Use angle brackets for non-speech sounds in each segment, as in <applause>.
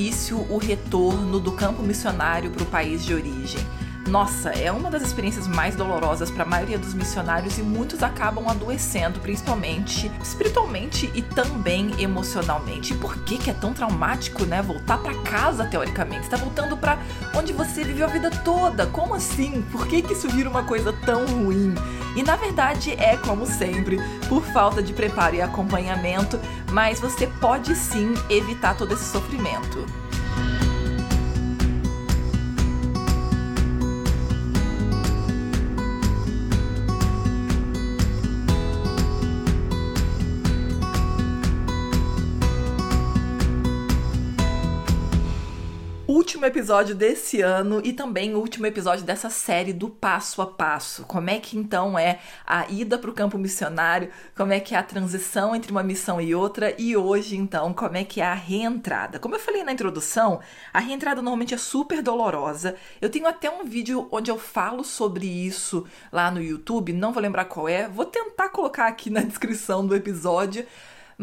Difícil o retorno do campo missionário para o país de origem. Nossa, é uma das experiências mais dolorosas para a maioria dos missionários e muitos acabam adoecendo, principalmente espiritualmente e também emocionalmente. E por que que é tão traumático, né? Voltar para casa teoricamente, está voltando para onde você viveu a vida toda. Como assim? Por que que isso vira uma coisa tão ruim? E na verdade é como sempre, por falta de preparo e acompanhamento, mas você pode sim evitar todo esse sofrimento. Último episódio desse ano e também o último episódio dessa série do passo a passo. Como é que então é a ida para o campo missionário, como é que é a transição entre uma missão e outra e hoje então como é que é a reentrada. Como eu falei na introdução, a reentrada normalmente é super dolorosa. Eu tenho até um vídeo onde eu falo sobre isso lá no YouTube, não vou lembrar qual é, vou tentar colocar aqui na <laughs> descrição do episódio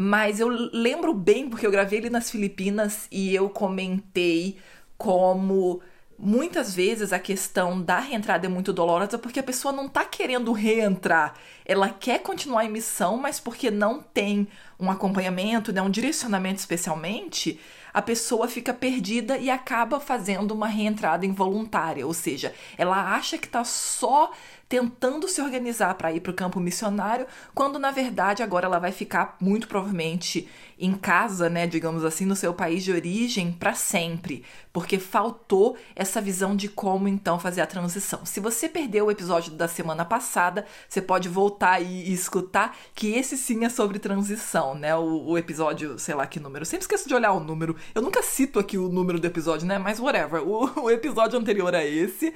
mas eu lembro bem porque eu gravei ele nas Filipinas e eu comentei como muitas vezes a questão da reentrada é muito dolorosa porque a pessoa não tá querendo reentrar. Ela quer continuar em missão, mas porque não tem um acompanhamento, né, um direcionamento especialmente, a pessoa fica perdida e acaba fazendo uma reentrada involuntária, ou seja, ela acha que está só tentando se organizar para ir para o campo missionário, quando na verdade agora ela vai ficar muito provavelmente em casa, né, digamos assim, no seu país de origem para sempre, porque faltou essa visão de como então fazer a transição. Se você perdeu o episódio da semana passada, você pode voltar e escutar que esse sim é sobre transição, né? O, o episódio, sei lá que número. Sempre esqueço de olhar o número. Eu nunca cito aqui o número do episódio, né? Mas whatever. O, <laughs> o episódio anterior a esse.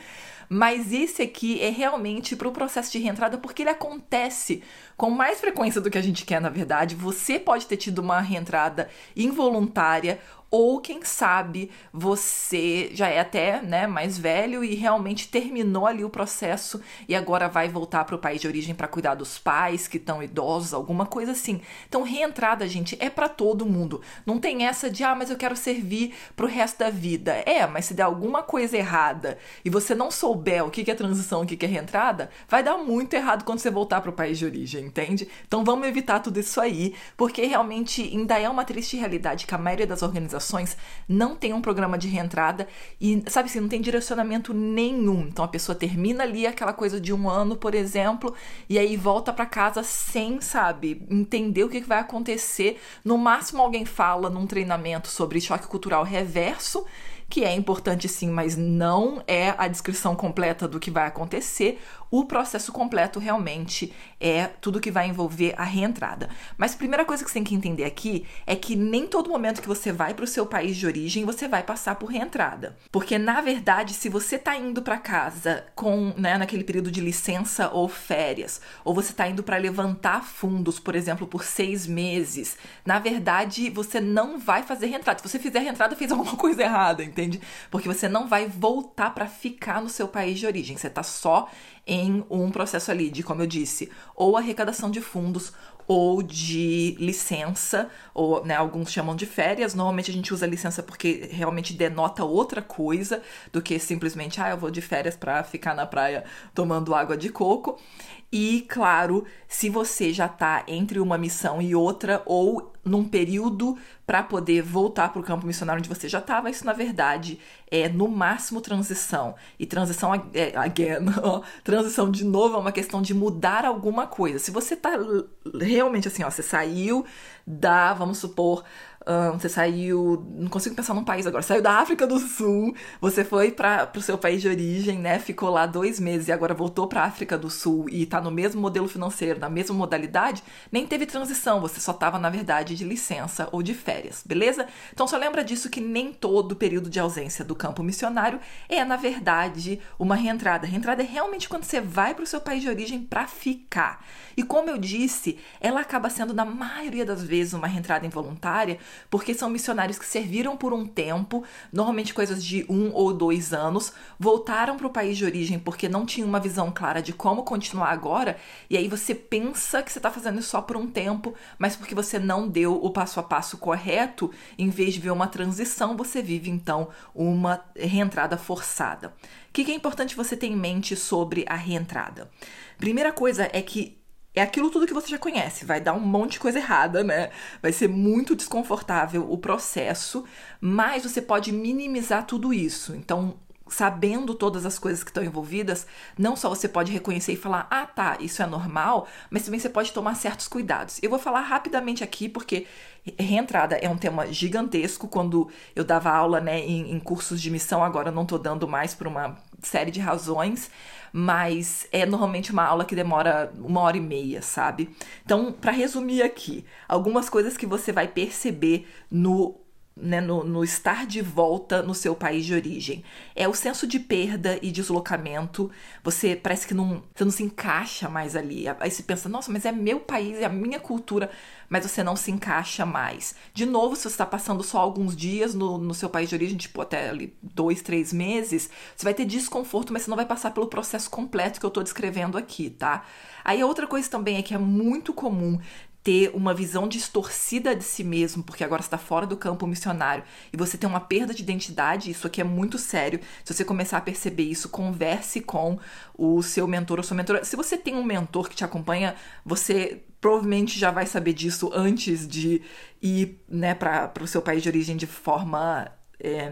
Mas esse aqui é realmente para o processo de reentrada porque ele acontece com mais frequência do que a gente quer, na verdade. Você pode ter tido uma reentrada involuntária ou quem sabe você já é até né, mais velho e realmente terminou ali o processo e agora vai voltar para o país de origem para cuidar dos pais que estão idosos, alguma coisa assim. Então, reentrada, gente, é para todo mundo. Não tem essa de, ah, mas eu quero servir para o resto da vida. É, mas se der alguma coisa errada e você não souber o que é transição, o que é reentrada, vai dar muito errado quando você voltar para o país de origem, entende? Então, vamos evitar tudo isso aí, porque realmente ainda é uma triste realidade que a maioria das organizações não tem um programa de reentrada e, sabe assim, não tem direcionamento nenhum. Então a pessoa termina ali aquela coisa de um ano, por exemplo, e aí volta para casa sem, sabe, entender o que vai acontecer. No máximo alguém fala num treinamento sobre choque cultural reverso que é importante sim, mas não é a descrição completa do que vai acontecer. O processo completo realmente é tudo que vai envolver a reentrada. Mas a primeira coisa que você tem que entender aqui é que nem todo momento que você vai para o seu país de origem você vai passar por reentrada. Porque na verdade, se você está indo para casa com, né, naquele período de licença ou férias, ou você está indo para levantar fundos, por exemplo, por seis meses, na verdade você não vai fazer reentrada. Se você fizer reentrada, fez alguma <laughs> coisa errada, entende? Porque você não vai voltar para ficar no seu país de origem, você está só em um processo ali de, como eu disse, ou arrecadação de fundos ou de licença, ou né, alguns chamam de férias. Normalmente a gente usa licença porque realmente denota outra coisa do que simplesmente, ah, eu vou de férias para ficar na praia tomando água de coco. E, claro, se você já está entre uma missão e outra, ou num período para poder voltar para o campo missionário onde você já estava, isso na verdade é no máximo transição. E transição, é, again, <laughs> transição de novo é uma questão de mudar alguma coisa. Se você está realmente assim, ó, você saiu da, vamos supor, Uh, você saiu. Não consigo pensar num país agora. Saiu da África do Sul, você foi para o seu país de origem, né? Ficou lá dois meses e agora voltou para África do Sul e tá no mesmo modelo financeiro, na mesma modalidade, nem teve transição, você só tava, na verdade, de licença ou de férias, beleza? Então só lembra disso que nem todo período de ausência do campo missionário é, na verdade, uma reentrada. Reentrada é realmente quando você vai para o seu país de origem para ficar. E como eu disse, ela acaba sendo, na maioria das vezes, uma reentrada involuntária porque são missionários que serviram por um tempo, normalmente coisas de um ou dois anos, voltaram para o país de origem porque não tinham uma visão clara de como continuar agora, e aí você pensa que você está fazendo isso só por um tempo, mas porque você não deu o passo a passo correto, em vez de ver uma transição, você vive então uma reentrada forçada. O que é importante você ter em mente sobre a reentrada? Primeira coisa é que é aquilo tudo que você já conhece. Vai dar um monte de coisa errada, né? Vai ser muito desconfortável o processo, mas você pode minimizar tudo isso. Então, sabendo todas as coisas que estão envolvidas, não só você pode reconhecer e falar, ah tá, isso é normal, mas também você pode tomar certos cuidados. Eu vou falar rapidamente aqui, porque reentrada é um tema gigantesco. Quando eu dava aula né, em, em cursos de missão, agora não estou dando mais por uma série de razões mas é normalmente uma aula que demora uma hora e meia, sabe? Então, para resumir aqui, algumas coisas que você vai perceber no né, no, no, estar de volta no seu país de origem. É o senso de perda e deslocamento. Você parece que não, você não se encaixa mais ali. Aí você pensa, nossa, mas é meu país, é a minha cultura, mas você não se encaixa mais. De novo, se você está passando só alguns dias no, no seu país de origem, tipo até ali dois, três meses, você vai ter desconforto, mas você não vai passar pelo processo completo que eu estou descrevendo aqui, tá? Aí outra coisa também é que é muito comum ter uma visão distorcida de si mesmo, porque agora está fora do campo missionário, e você tem uma perda de identidade, isso aqui é muito sério. Se você começar a perceber isso, converse com o seu mentor ou sua mentora. Se você tem um mentor que te acompanha, você provavelmente já vai saber disso antes de ir né, para o seu país de origem de forma. É,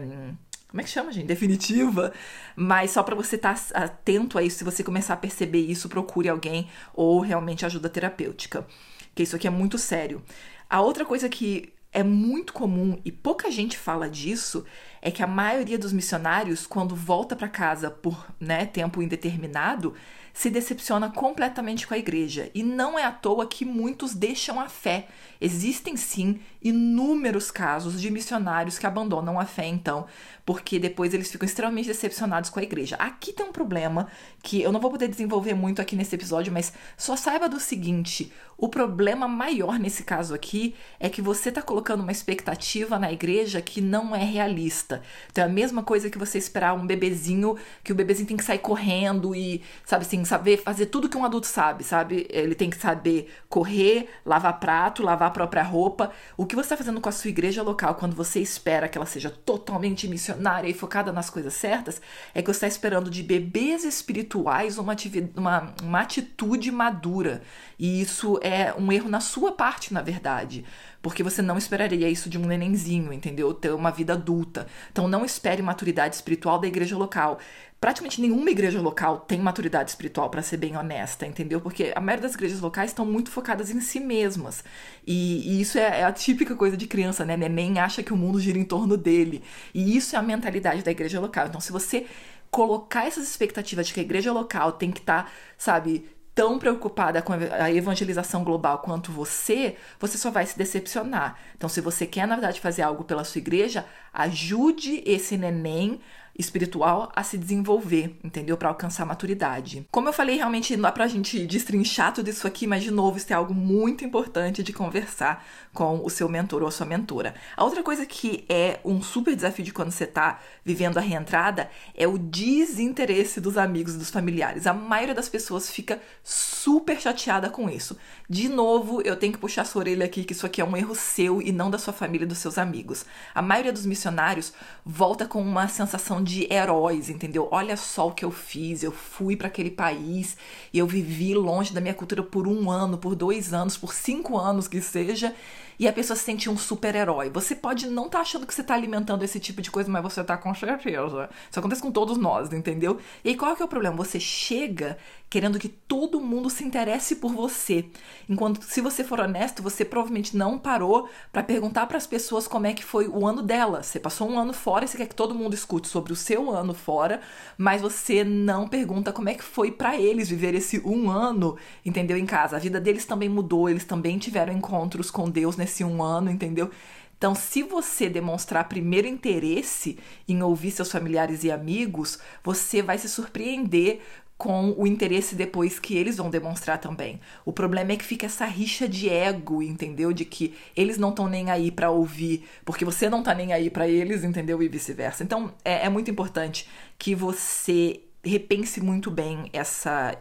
como é que chama, gente? Definitiva. Mas só para você estar tá atento a isso, se você começar a perceber isso, procure alguém ou realmente ajuda terapêutica que isso aqui é muito sério. A outra coisa que é muito comum e pouca gente fala disso é que a maioria dos missionários, quando volta para casa por né, tempo indeterminado, se decepciona completamente com a igreja. E não é à toa que muitos deixam a fé. Existem sim inúmeros casos de missionários que abandonam a fé, então, porque depois eles ficam extremamente decepcionados com a igreja. Aqui tem um problema que eu não vou poder desenvolver muito aqui nesse episódio, mas só saiba do seguinte: o problema maior nesse caso aqui é que você está colocando uma expectativa na igreja que não é realista. Então é a mesma coisa que você esperar um bebezinho, que o bebezinho tem que sair correndo e, sabe assim, saber fazer tudo que um adulto sabe, sabe? Ele tem que saber correr, lavar prato, lavar a própria roupa. O que você está fazendo com a sua igreja local quando você espera que ela seja totalmente missionária e focada nas coisas certas, é que você está esperando de bebês espirituais uma, uma, uma atitude madura. E isso é um erro na sua parte, na verdade. Porque você não esperaria isso de um nenenzinho, entendeu? Ter uma vida adulta. Então não espere maturidade espiritual da igreja local praticamente nenhuma igreja local tem maturidade espiritual, para ser bem honesta, entendeu? Porque a maioria das igrejas locais estão muito focadas em si mesmas. E, e isso é, é, a típica coisa de criança, né? Neném acha que o mundo gira em torno dele. E isso é a mentalidade da igreja local. Então, se você colocar essas expectativas de que a igreja local tem que estar, tá, sabe, tão preocupada com a evangelização global quanto você, você só vai se decepcionar. Então, se você quer, na verdade, fazer algo pela sua igreja, ajude esse neném espiritual a se desenvolver, entendeu? Para alcançar maturidade. Como eu falei, realmente não dá pra gente destrinchar tudo isso aqui, mas de novo, isso é algo muito importante de conversar com o seu mentor ou a sua mentora. A outra coisa que é um super desafio de quando você tá vivendo a reentrada é o desinteresse dos amigos e dos familiares. A maioria das pessoas fica super chateada com isso. De novo, eu tenho que puxar sua orelha aqui que isso aqui é um erro seu e não da sua família e dos seus amigos. A maioria dos missionários volta com uma sensação de heróis, entendeu? Olha só o que eu fiz, eu fui para aquele país e eu vivi longe da minha cultura por um ano, por dois anos, por cinco anos que seja, e a pessoa se sentir um super-herói. Você pode não estar tá achando que você está alimentando esse tipo de coisa, mas você está com certeza. Isso acontece com todos nós, entendeu? E aí qual que é o problema? Você chega querendo que todo mundo se interesse por você. Enquanto se você for honesto, você provavelmente não parou para perguntar para as pessoas como é que foi o ano dela. Você passou um ano fora e você quer que todo mundo escute sobre o seu ano fora, mas você não pergunta como é que foi para eles viver esse um ano, entendeu? Em casa. A vida deles também mudou, eles também tiveram encontros com Deus nesse um ano, entendeu? Então, se você demonstrar primeiro interesse em ouvir seus familiares e amigos, você vai se surpreender com o interesse depois que eles vão demonstrar também. O problema é que fica essa rixa de ego, entendeu? De que eles não estão nem aí para ouvir, porque você não tá nem aí para eles, entendeu? E vice-versa. Então, é, é muito importante que você repense muito bem essa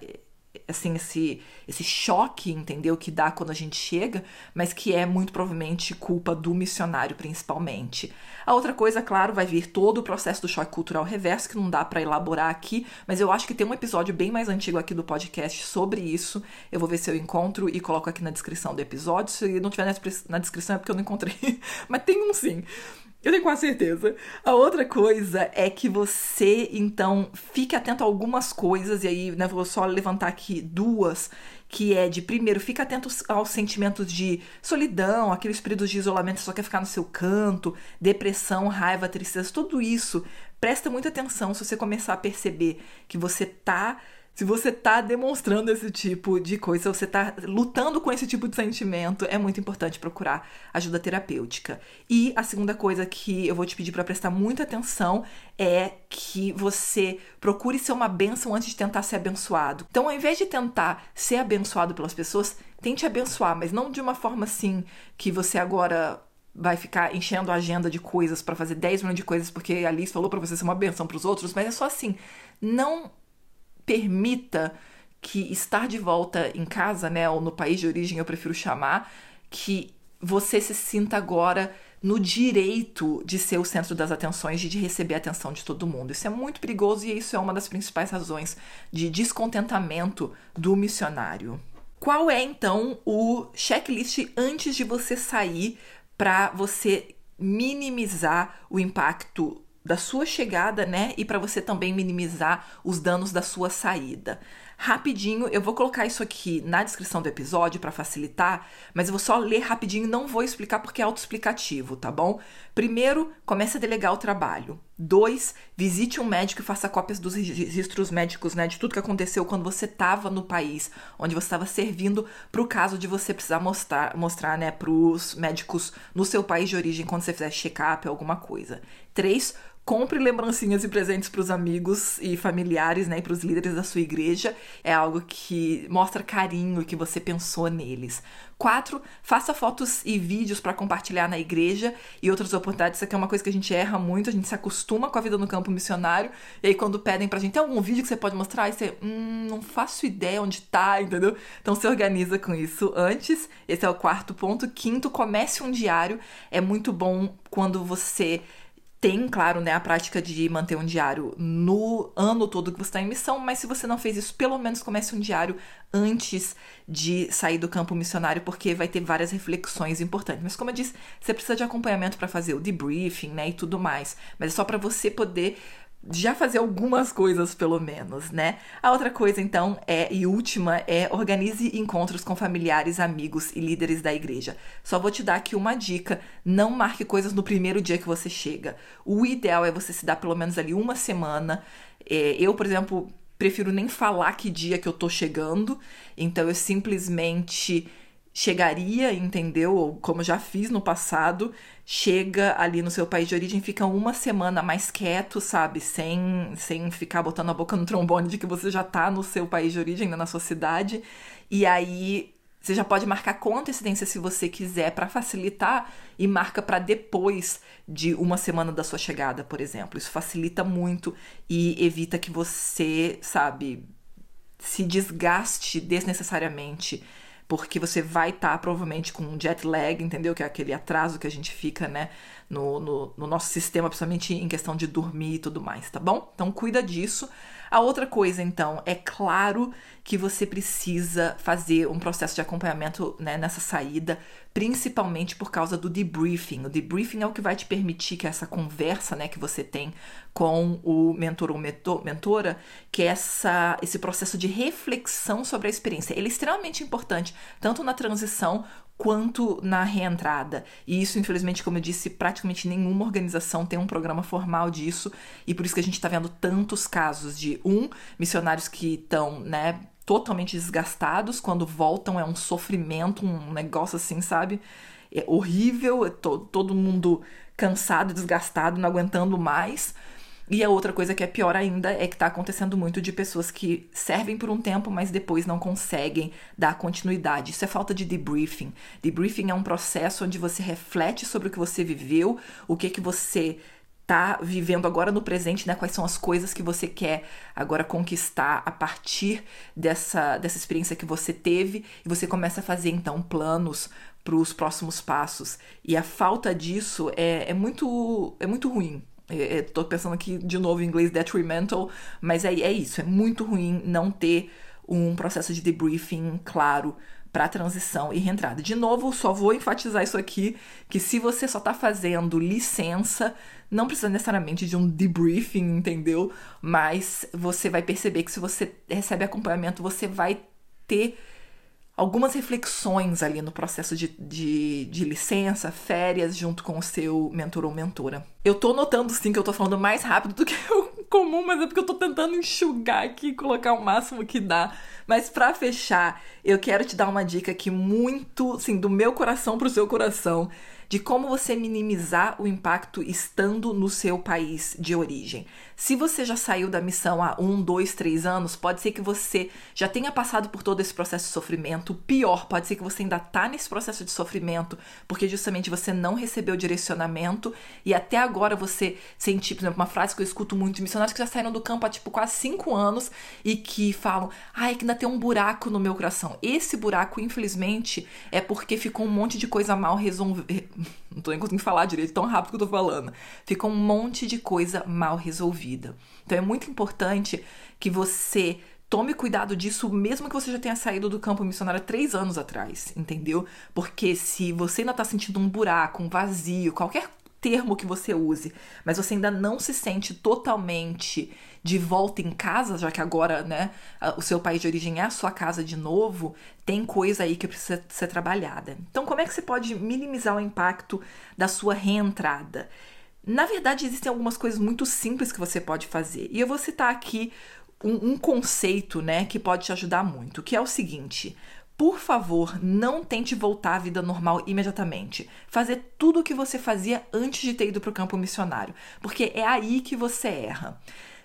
assim, esse, esse choque, entendeu? Que dá quando a gente chega, mas que é muito provavelmente culpa do missionário, principalmente. A outra coisa, claro, vai vir todo o processo do choque cultural reverso, que não dá para elaborar aqui, mas eu acho que tem um episódio bem mais antigo aqui do podcast sobre isso. Eu vou ver se eu encontro e coloco aqui na descrição do episódio. Se não tiver na descrição é porque eu não encontrei, <laughs> mas tem um sim. Eu tenho quase certeza. A outra coisa é que você, então, fique atento a algumas coisas, e aí, né, vou só levantar aqui duas, que é de, primeiro, fique atento aos sentimentos de solidão, aqueles períodos de isolamento, só quer ficar no seu canto, depressão, raiva, tristeza, tudo isso. Presta muita atenção se você começar a perceber que você tá se você tá demonstrando esse tipo de coisa, se você tá lutando com esse tipo de sentimento, é muito importante procurar ajuda terapêutica. E a segunda coisa que eu vou te pedir para prestar muita atenção é que você procure ser uma bênção antes de tentar ser abençoado. Então, ao invés de tentar ser abençoado pelas pessoas, tente abençoar, mas não de uma forma assim que você agora vai ficar enchendo a agenda de coisas para fazer 10 milhões de coisas porque a Alice falou para você ser uma benção para os outros, mas é só assim, não permita que estar de volta em casa, né, ou no país de origem, eu prefiro chamar, que você se sinta agora no direito de ser o centro das atenções e de receber a atenção de todo mundo. Isso é muito perigoso e isso é uma das principais razões de descontentamento do missionário. Qual é então o checklist antes de você sair para você minimizar o impacto da sua chegada, né? E para você também minimizar os danos da sua saída. Rapidinho, eu vou colocar isso aqui na descrição do episódio para facilitar, mas eu vou só ler rapidinho, não vou explicar porque é autoexplicativo, tá bom? Primeiro, comece a delegar o trabalho. Dois, visite um médico e faça cópias dos registros médicos, né, de tudo que aconteceu quando você estava no país, onde você estava servindo, para o caso de você precisar mostrar, mostrar, né, para os médicos no seu país de origem quando você fizer check-up alguma coisa. Três, compre lembrancinhas e presentes para os amigos e familiares, né, e para os líderes da sua igreja. É algo que mostra carinho que você pensou neles. Quatro, faça fotos e vídeos para compartilhar na igreja e outras oportunidades. Isso aqui é uma coisa que a gente erra muito, a gente se acostuma com a vida no campo missionário. E aí, quando pedem pra gente, tem algum vídeo que você pode mostrar? Aí você, hum, não faço ideia onde tá, entendeu? Então se organiza com isso antes. Esse é o quarto ponto. Quinto, comece um diário. É muito bom quando você tem, claro, né, a prática de manter um diário no ano todo que você está em missão, mas se você não fez isso, pelo menos comece um diário antes de sair do campo missionário, porque vai ter várias reflexões importantes. Mas como eu disse, você precisa de acompanhamento para fazer o debriefing, né, e tudo mais. Mas é só para você poder já fazer algumas coisas, pelo menos, né? A outra coisa, então, é e última é organize encontros com familiares, amigos e líderes da igreja. Só vou te dar aqui uma dica: não marque coisas no primeiro dia que você chega. O ideal é você se dar pelo menos ali uma semana. É, eu, por exemplo, prefiro nem falar que dia que eu tô chegando, então eu simplesmente chegaria, entendeu? Ou como já fiz no passado, chega ali no seu país de origem, fica uma semana mais quieto, sabe? Sem, sem ficar botando a boca no trombone de que você já tá no seu país de origem, né? na sua cidade. E aí você já pode marcar com antecedência se você quiser para facilitar e marca para depois de uma semana da sua chegada, por exemplo. Isso facilita muito e evita que você, sabe, se desgaste desnecessariamente porque você vai estar tá, provavelmente com jet lag, entendeu? Que é aquele atraso que a gente fica, né, no, no, no, nosso sistema, principalmente em questão de dormir e tudo mais, tá bom? Então cuida disso. A outra coisa, então, é claro que você precisa fazer um processo de acompanhamento né, nessa saída, principalmente por causa do debriefing. O debriefing é o que vai te permitir que essa conversa, né, que você tem com o mentor ou mentora, que essa, esse processo de reflexão sobre a experiência. Ele é extremamente importante, tanto na transição quanto na reentrada. E isso, infelizmente, como eu disse, praticamente nenhuma organização tem um programa formal disso, e por isso que a gente está vendo tantos casos de um missionários que estão, né, totalmente desgastados, quando voltam é um sofrimento, um negócio assim, sabe? É horrível, é to todo mundo cansado, desgastado, não aguentando mais. E a outra coisa que é pior ainda é que está acontecendo muito de pessoas que servem por um tempo, mas depois não conseguem dar continuidade. Isso é falta de debriefing. Debriefing é um processo onde você reflete sobre o que você viveu, o que que você está vivendo agora no presente, né? Quais são as coisas que você quer agora conquistar a partir dessa, dessa experiência que você teve e você começa a fazer então planos para os próximos passos. E a falta disso é, é muito é muito ruim. Estou pensando aqui de novo em inglês detrimental, mas é, é isso, é muito ruim não ter um processo de debriefing claro para transição e reentrada. De novo, só vou enfatizar isso aqui, que se você só está fazendo licença, não precisa necessariamente de um debriefing, entendeu? Mas você vai perceber que se você recebe acompanhamento, você vai ter algumas reflexões ali no processo de, de, de, licença, férias, junto com o seu mentor ou mentora. Eu tô notando sim que eu tô falando mais rápido do que o comum, mas é porque eu tô tentando enxugar aqui e colocar o máximo que dá. Mas para fechar, eu quero te dar uma dica aqui muito, assim, do meu coração pro seu coração de como você minimizar o impacto estando no seu país de origem. Se você já saiu da missão há um, dois, três anos, pode ser que você já tenha passado por todo esse processo de sofrimento. Pior, pode ser que você ainda está nesse processo de sofrimento porque justamente você não recebeu direcionamento e até agora você sente, por exemplo, uma frase que eu escuto muito de missionários que já saíram do campo há tipo quase cinco anos e que falam: ai, que ainda tem um buraco no meu coração. Esse buraco, infelizmente, é porque ficou um monte de coisa mal resolvida. <laughs> Não tô nem conseguindo falar direito, tão rápido que eu tô falando. Ficou um monte de coisa mal resolvida vida. Então é muito importante que você tome cuidado disso, mesmo que você já tenha saído do campo missionário três anos atrás, entendeu? Porque se você ainda tá sentindo um buraco, um vazio, qualquer termo que você use, mas você ainda não se sente totalmente de volta em casa, já que agora, né, o seu país de origem é a sua casa de novo, tem coisa aí que precisa ser trabalhada. Então, como é que você pode minimizar o impacto da sua reentrada? Na verdade, existem algumas coisas muito simples que você pode fazer. E eu vou citar aqui um, um conceito, né, que pode te ajudar muito, que é o seguinte: por favor, não tente voltar à vida normal imediatamente. Fazer tudo o que você fazia antes de ter ido para o campo missionário, porque é aí que você erra.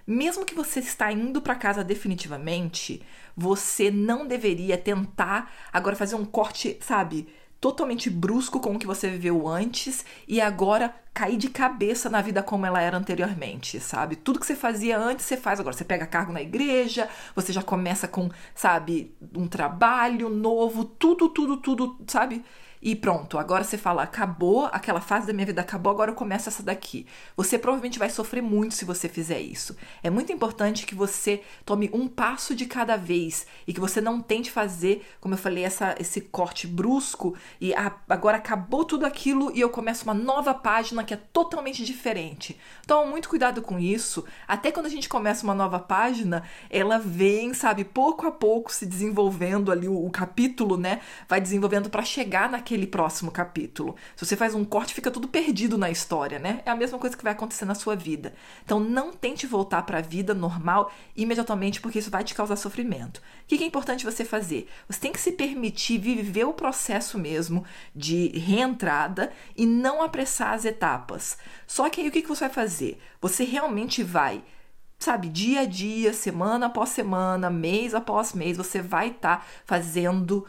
Mesmo que você está indo para casa definitivamente, você não deveria tentar agora fazer um corte, sabe, totalmente brusco com o que você viveu antes e agora cair de cabeça na vida como ela era anteriormente, sabe? Tudo que você fazia antes, você faz agora. Você pega cargo na igreja, você já começa com, sabe, um trabalho novo, tudo, tudo, tudo, sabe? E pronto, agora você fala, acabou, aquela fase da minha vida acabou, agora eu começo essa daqui. Você provavelmente vai sofrer muito se você fizer isso. É muito importante que você tome um passo de cada vez e que você não tente fazer, como eu falei, essa, esse corte brusco e ah, agora acabou tudo aquilo e eu começo uma nova página que é totalmente diferente. Então, muito cuidado com isso. Até quando a gente começa uma nova página, ela vem, sabe, pouco a pouco se desenvolvendo ali o, o capítulo, né? Vai desenvolvendo para chegar naquele aquele próximo capítulo. Se você faz um corte, fica tudo perdido na história, né? É a mesma coisa que vai acontecer na sua vida. Então não tente voltar para a vida normal imediatamente, porque isso vai te causar sofrimento. O que é importante você fazer? Você tem que se permitir viver o processo mesmo de reentrada e não apressar as etapas. Só que aí o que você vai fazer? Você realmente vai sabe, dia a dia, semana após semana, mês após mês, você vai estar tá fazendo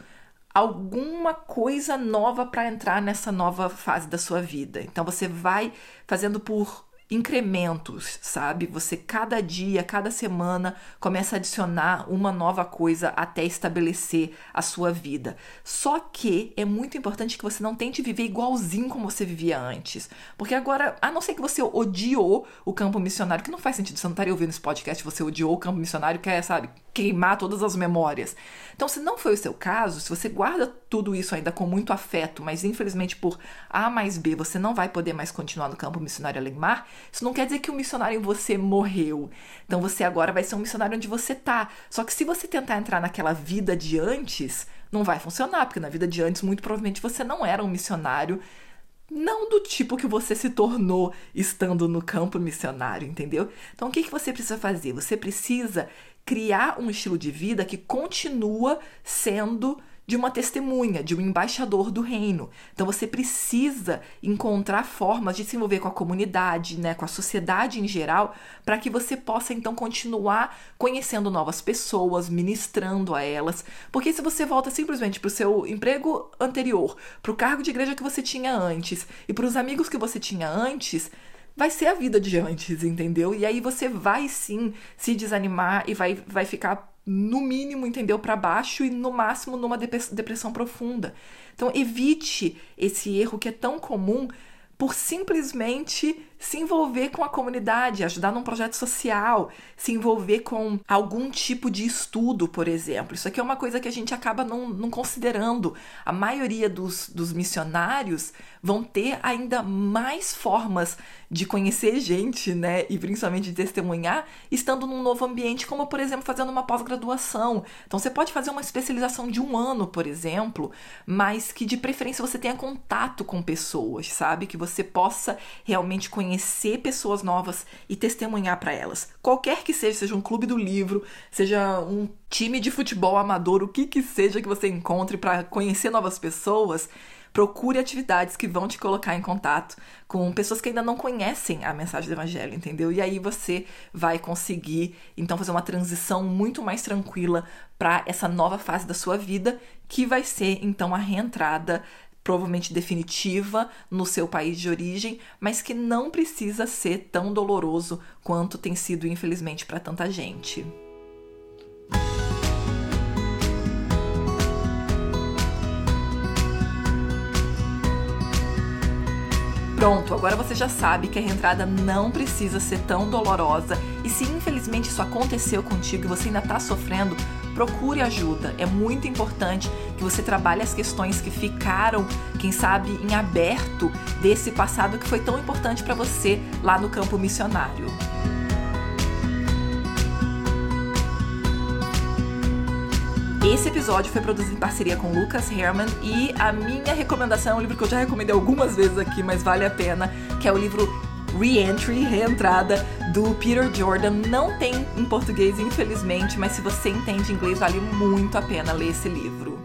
alguma coisa nova para entrar nessa nova fase da sua vida. Então você vai fazendo por incrementos, sabe? Você cada dia, cada semana começa a adicionar uma nova coisa até estabelecer a sua vida. Só que é muito importante que você não tente viver igualzinho como você vivia antes. Porque agora, a não ser que você odiou o campo missionário, que não faz sentido, você não estaria ouvindo esse podcast, você odiou o campo missionário, quer, sabe, queimar todas as memórias. Então, se não foi o seu caso, se você guarda tudo isso ainda com muito afeto, mas infelizmente por A mais B você não vai poder mais continuar no campo missionário além isso não quer dizer que o missionário em você morreu. Então você agora vai ser um missionário onde você tá. Só que se você tentar entrar naquela vida de antes, não vai funcionar, porque na vida de antes, muito provavelmente você não era um missionário não do tipo que você se tornou estando no campo missionário, entendeu? Então, o que, que você precisa fazer? Você precisa criar um estilo de vida que continua sendo de uma testemunha, de um embaixador do reino. Então você precisa encontrar formas de se envolver com a comunidade, né, com a sociedade em geral, para que você possa então continuar conhecendo novas pessoas, ministrando a elas. Porque se você volta simplesmente para o seu emprego anterior, para o cargo de igreja que você tinha antes e para os amigos que você tinha antes, vai ser a vida de antes, entendeu? E aí você vai sim se desanimar e vai, vai ficar no mínimo, entendeu, para baixo e no máximo numa depressão profunda. Então evite esse erro que é tão comum por simplesmente se envolver com a comunidade, ajudar num projeto social, se envolver com algum tipo de estudo, por exemplo. Isso aqui é uma coisa que a gente acaba não, não considerando. A maioria dos, dos missionários vão ter ainda mais formas de conhecer gente, né, e principalmente de testemunhar, estando num novo ambiente, como por exemplo fazendo uma pós-graduação. Então você pode fazer uma especialização de um ano, por exemplo, mas que de preferência você tenha contato com pessoas, sabe, que você possa realmente conhecer conhecer pessoas novas e testemunhar para elas. Qualquer que seja, seja um clube do livro, seja um time de futebol amador, o que que seja que você encontre para conhecer novas pessoas, procure atividades que vão te colocar em contato com pessoas que ainda não conhecem a mensagem do evangelho, entendeu? E aí você vai conseguir então fazer uma transição muito mais tranquila para essa nova fase da sua vida, que vai ser então a reentrada provavelmente definitiva no seu país de origem, mas que não precisa ser tão doloroso quanto tem sido, infelizmente, para tanta gente. Pronto, agora você já sabe que a reentrada não precisa ser tão dolorosa e se infelizmente isso aconteceu contigo e você ainda está sofrendo, procure ajuda. É muito importante que você trabalhe as questões que ficaram, quem sabe, em aberto desse passado que foi tão importante para você lá no campo missionário. Esse episódio foi produzido em parceria com Lucas Herman e a minha recomendação é um livro que eu já recomendei algumas vezes aqui, mas vale a pena, que é o livro Reentry, Reentrada, do Peter Jordan. Não tem em português, infelizmente, mas se você entende inglês, vale muito a pena ler esse livro.